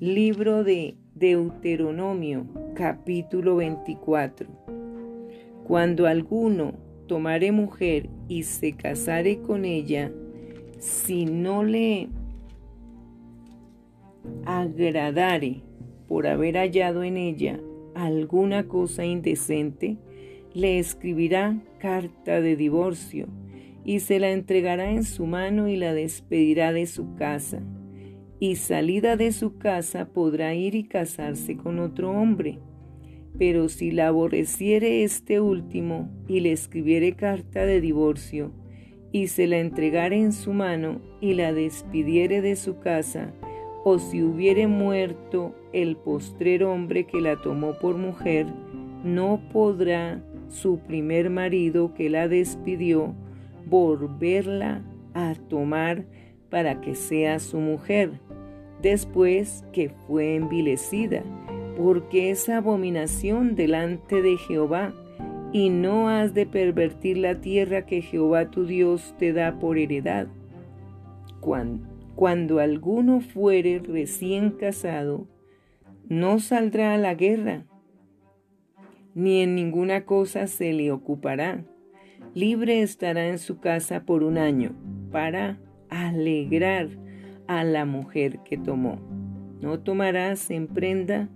Libro de Deuteronomio, capítulo 24. Cuando alguno tomare mujer y se casare con ella, si no le agradare por haber hallado en ella alguna cosa indecente, le escribirá carta de divorcio y se la entregará en su mano y la despedirá de su casa. Y salida de su casa podrá ir y casarse con otro hombre. Pero si la aborreciere este último y le escribiere carta de divorcio, y se la entregare en su mano y la despidiere de su casa, o si hubiere muerto el postrer hombre que la tomó por mujer, no podrá su primer marido que la despidió volverla a tomar para que sea su mujer, después que fue envilecida, porque es abominación delante de Jehová, y no has de pervertir la tierra que Jehová tu Dios te da por heredad. Cuando, cuando alguno fuere recién casado, no saldrá a la guerra, ni en ninguna cosa se le ocupará. Libre estará en su casa por un año para alegrar a la mujer que tomó. No tomarás en prenda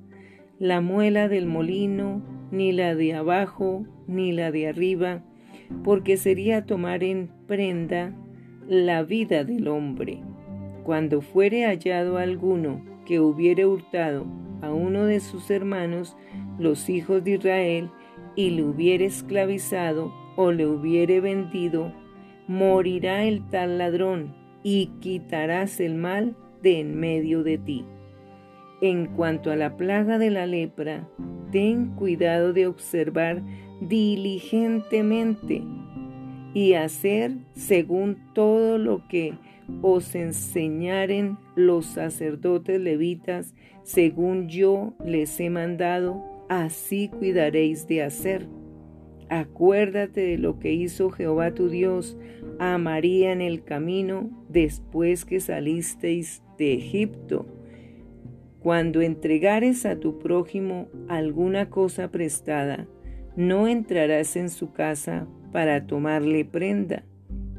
la muela del molino, ni la de abajo, ni la de arriba, porque sería tomar en prenda la vida del hombre. Cuando fuere hallado alguno que hubiere hurtado a uno de sus hermanos, los hijos de Israel, y le hubiere esclavizado o le hubiere vendido, morirá el tal ladrón, y quitarás el mal de en medio de ti. En cuanto a la plaga de la lepra, ten cuidado de observar diligentemente y hacer según todo lo que os enseñaren los sacerdotes levitas, según yo les he mandado, así cuidaréis de hacer. Acuérdate de lo que hizo Jehová tu Dios a María en el camino después que salisteis de Egipto. Cuando entregares a tu prójimo alguna cosa prestada, no entrarás en su casa para tomarle prenda.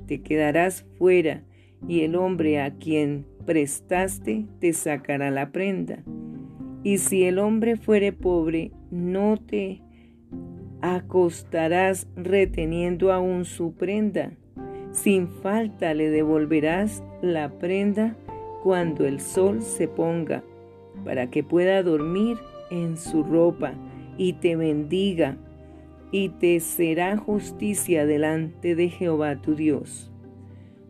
Te quedarás fuera y el hombre a quien prestaste te sacará la prenda. Y si el hombre fuere pobre, no te acostarás reteniendo aún su prenda. Sin falta le devolverás la prenda cuando el sol se ponga, para que pueda dormir en su ropa y te bendiga, y te será justicia delante de Jehová tu Dios.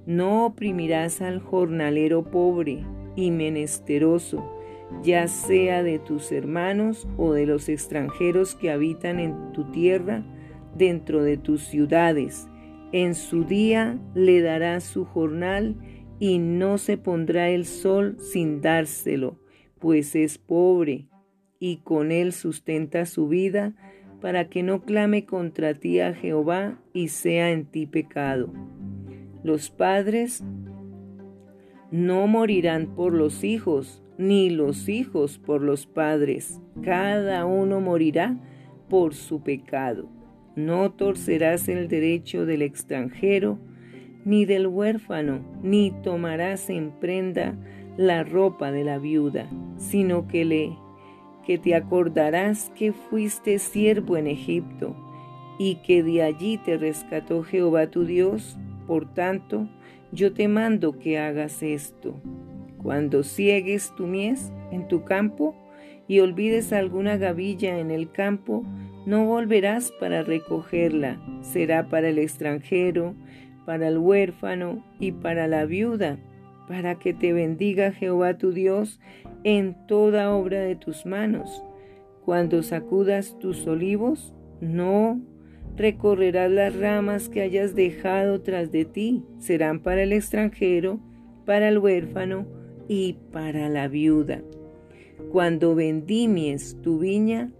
No oprimirás al jornalero pobre y menesteroso, ya sea de tus hermanos o de los extranjeros que habitan en tu tierra, dentro de tus ciudades. En su día le darás su jornal y no se pondrá el sol sin dárselo, pues es pobre y con él sustenta su vida, para que no clame contra ti a Jehová y sea en ti pecado. Los padres no morirán por los hijos, ni los hijos por los padres. Cada uno morirá por su pecado. No torcerás el derecho del extranjero, ni del huérfano, ni tomarás en prenda la ropa de la viuda, sino que le que te acordarás que fuiste siervo en Egipto y que de allí te rescató Jehová tu Dios por tanto, yo te mando que hagas esto. Cuando ciegues tu mies en tu campo y olvides alguna gavilla en el campo, no volverás para recogerla. Será para el extranjero, para el huérfano y para la viuda, para que te bendiga Jehová tu Dios en toda obra de tus manos. Cuando sacudas tus olivos, no recorrerás las ramas que hayas dejado tras de ti. Serán para el extranjero, para el huérfano y para la viuda. Cuando vendimies tu viña,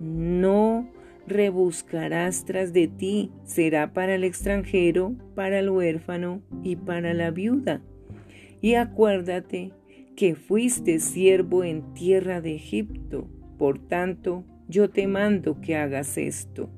no rebuscarás tras de ti. Será para el extranjero, para el huérfano y para la viuda. Y acuérdate que fuiste siervo en tierra de Egipto. Por tanto, yo te mando que hagas esto.